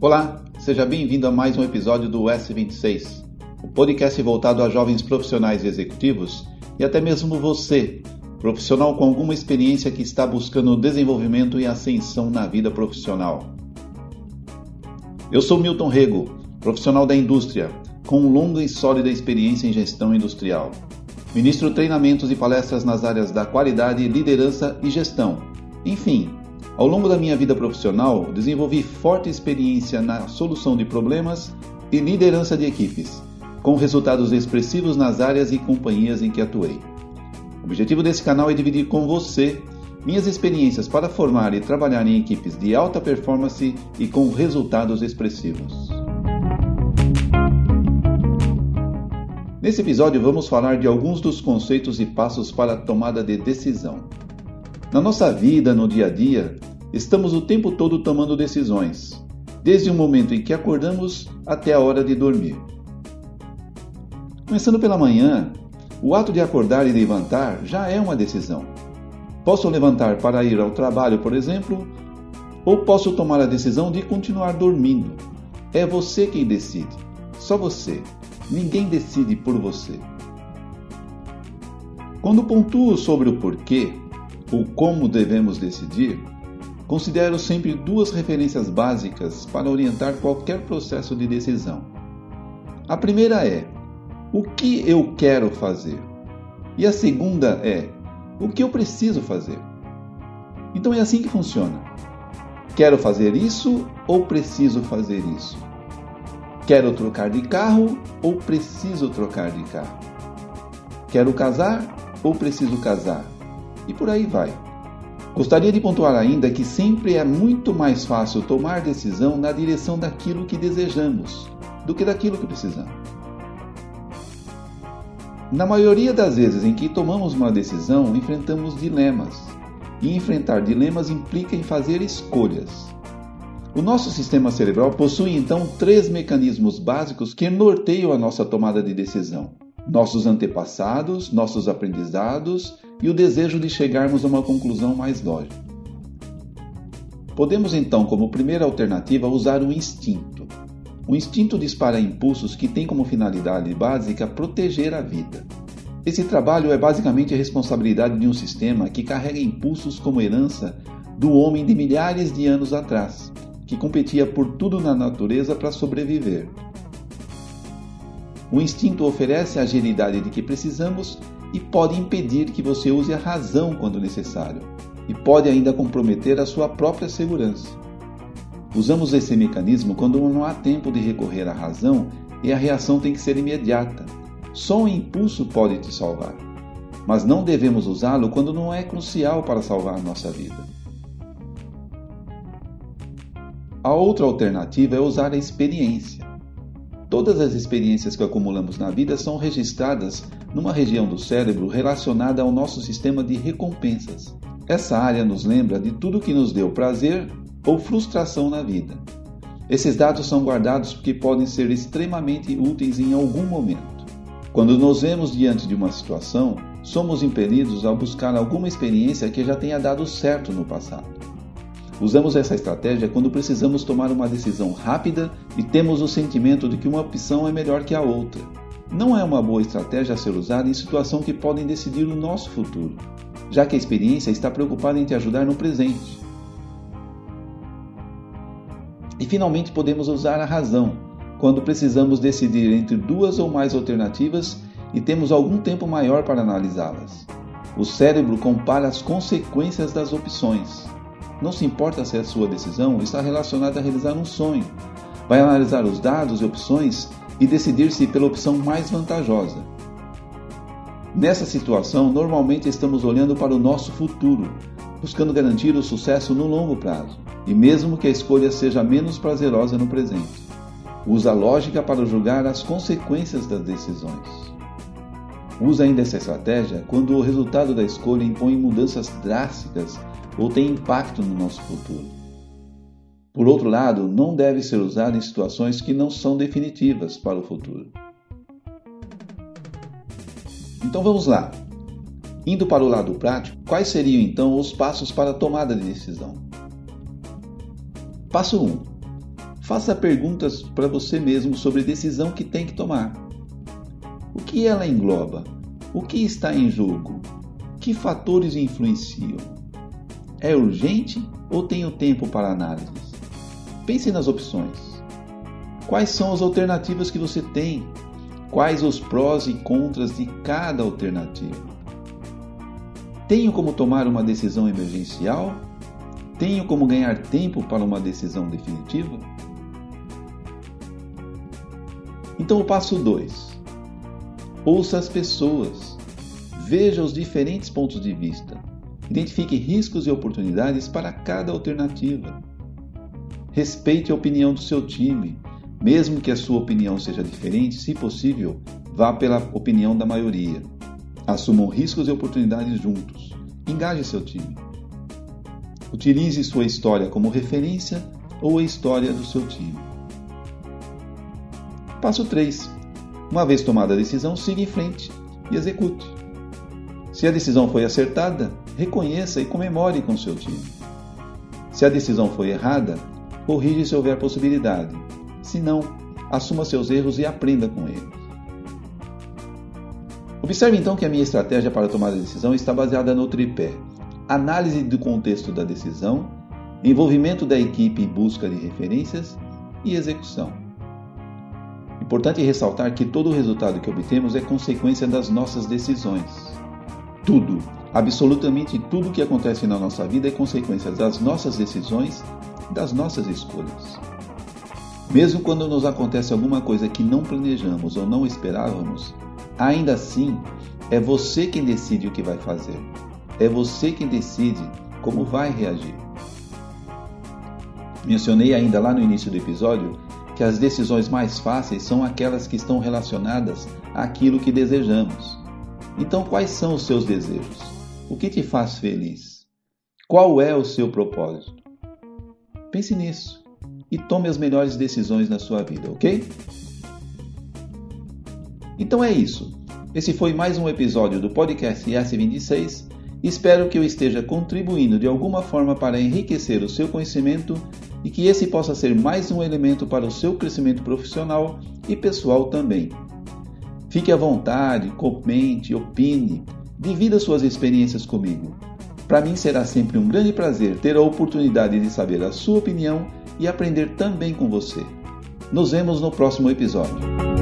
Olá, seja bem-vindo a mais um episódio do S26, o podcast voltado a jovens profissionais e executivos e até mesmo você, profissional com alguma experiência que está buscando desenvolvimento e ascensão na vida profissional. Eu sou Milton Rego, profissional da indústria, com longa e sólida experiência em gestão industrial. Ministro treinamentos e palestras nas áreas da qualidade, liderança e gestão. Enfim, ao longo da minha vida profissional, desenvolvi forte experiência na solução de problemas e liderança de equipes, com resultados expressivos nas áreas e companhias em que atuei. O objetivo desse canal é dividir com você minhas experiências para formar e trabalhar em equipes de alta performance e com resultados expressivos. Nesse episódio, vamos falar de alguns dos conceitos e passos para a tomada de decisão. Na nossa vida, no dia a dia, estamos o tempo todo tomando decisões, desde o momento em que acordamos até a hora de dormir. Começando pela manhã, o ato de acordar e levantar já é uma decisão. Posso levantar para ir ao trabalho, por exemplo, ou posso tomar a decisão de continuar dormindo. É você quem decide, só você. Ninguém decide por você. Quando pontuo sobre o porquê ou como devemos decidir, considero sempre duas referências básicas para orientar qualquer processo de decisão. A primeira é: o que eu quero fazer? E a segunda é: o que eu preciso fazer? Então é assim que funciona. Quero fazer isso ou preciso fazer isso? Quero trocar de carro ou preciso trocar de carro? Quero casar ou preciso casar? E por aí vai. Gostaria de pontuar ainda que sempre é muito mais fácil tomar decisão na direção daquilo que desejamos do que daquilo que precisamos. Na maioria das vezes em que tomamos uma decisão, enfrentamos dilemas. E enfrentar dilemas implica em fazer escolhas. O nosso sistema cerebral possui então três mecanismos básicos que norteiam a nossa tomada de decisão: nossos antepassados, nossos aprendizados e o desejo de chegarmos a uma conclusão mais lógica. Podemos então, como primeira alternativa, usar o instinto. O instinto dispara impulsos que têm como finalidade básica proteger a vida. Esse trabalho é basicamente a responsabilidade de um sistema que carrega impulsos como herança do homem de milhares de anos atrás, que competia por tudo na natureza para sobreviver. O instinto oferece a agilidade de que precisamos e pode impedir que você use a razão quando necessário, e pode ainda comprometer a sua própria segurança. Usamos esse mecanismo quando não há tempo de recorrer à razão e a reação tem que ser imediata. Só um impulso pode te salvar. Mas não devemos usá-lo quando não é crucial para salvar nossa vida. A outra alternativa é usar a experiência. Todas as experiências que acumulamos na vida são registradas numa região do cérebro relacionada ao nosso sistema de recompensas. Essa área nos lembra de tudo que nos deu prazer ou frustração na vida. Esses dados são guardados porque podem ser extremamente úteis em algum momento. Quando nos vemos diante de uma situação, somos impelidos a buscar alguma experiência que já tenha dado certo no passado. Usamos essa estratégia quando precisamos tomar uma decisão rápida e temos o sentimento de que uma opção é melhor que a outra. Não é uma boa estratégia a ser usada em situações que podem decidir o nosso futuro, já que a experiência está preocupada em te ajudar no presente. E finalmente podemos usar a razão, quando precisamos decidir entre duas ou mais alternativas e temos algum tempo maior para analisá-las. O cérebro compara as consequências das opções. Não se importa se a sua decisão está relacionada a realizar um sonho. Vai analisar os dados e opções e decidir-se pela opção mais vantajosa. Nessa situação, normalmente estamos olhando para o nosso futuro, buscando garantir o sucesso no longo prazo, e mesmo que a escolha seja menos prazerosa no presente. Usa a lógica para julgar as consequências das decisões. Usa ainda essa estratégia quando o resultado da escolha impõe mudanças drásticas ou tem impacto no nosso futuro. Por outro lado, não deve ser usado em situações que não são definitivas para o futuro. Então vamos lá. Indo para o lado prático, quais seriam então os passos para a tomada de decisão? Passo 1. Faça perguntas para você mesmo sobre a decisão que tem que tomar. O que ela engloba? O que está em jogo? Que fatores influenciam? É urgente ou tenho tempo para análises? Pense nas opções. Quais são as alternativas que você tem? Quais os prós e contras de cada alternativa? Tenho como tomar uma decisão emergencial? Tenho como ganhar tempo para uma decisão definitiva? Então, o passo 2. Ouça as pessoas. Veja os diferentes pontos de vista. Identifique riscos e oportunidades para cada alternativa. Respeite a opinião do seu time. Mesmo que a sua opinião seja diferente, se possível, vá pela opinião da maioria. Assumam riscos e oportunidades juntos. Engaje seu time. Utilize sua história como referência ou a história do seu time. Passo 3. Uma vez tomada a decisão, siga em frente e execute. Se a decisão foi acertada, reconheça e comemore com seu time. Se a decisão foi errada, corrija se houver possibilidade. Se não, assuma seus erros e aprenda com eles. Observe então que a minha estratégia para tomar a decisão está baseada no tripé: análise do contexto da decisão, envolvimento da equipe em busca de referências e execução. Importante ressaltar que todo o resultado que obtemos é consequência das nossas decisões. Tudo, absolutamente tudo que acontece na nossa vida é consequência das nossas decisões, das nossas escolhas. Mesmo quando nos acontece alguma coisa que não planejamos ou não esperávamos, Ainda assim, é você quem decide o que vai fazer. É você quem decide como vai reagir. Mencionei ainda lá no início do episódio que as decisões mais fáceis são aquelas que estão relacionadas àquilo que desejamos. Então, quais são os seus desejos? O que te faz feliz? Qual é o seu propósito? Pense nisso e tome as melhores decisões na sua vida, ok? Então é isso. Esse foi mais um episódio do podcast S26. Espero que eu esteja contribuindo de alguma forma para enriquecer o seu conhecimento e que esse possa ser mais um elemento para o seu crescimento profissional e pessoal também. Fique à vontade, comente, opine, divida suas experiências comigo. Para mim será sempre um grande prazer ter a oportunidade de saber a sua opinião e aprender também com você. Nos vemos no próximo episódio.